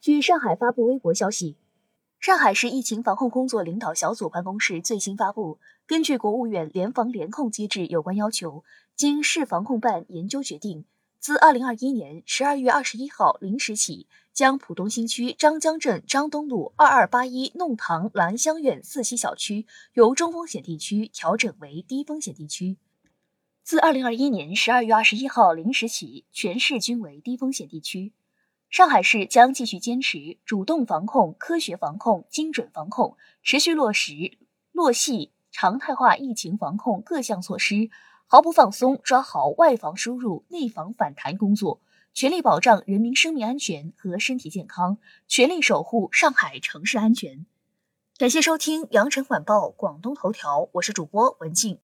据上海发布微博消息，上海市疫情防控工作领导小组办公室最新发布，根据国务院联防联控机制有关要求，经市防控办研究决定，自二零二一年十二月二十一号零时起，将浦东新区张江镇张东路二二八一弄堂兰香苑四期小区由中风险地区调整为低风险地区。自二零二一年十二月二十一号零时起，全市均为低风险地区。上海市将继续坚持主动防控、科学防控、精准防控，持续落实落细常态化疫情防控各项措施，毫不放松抓好外防输入、内防反弹工作，全力保障人民生命安全和身体健康，全力守护上海城市安全。感谢收听羊城晚报广东头条，我是主播文静。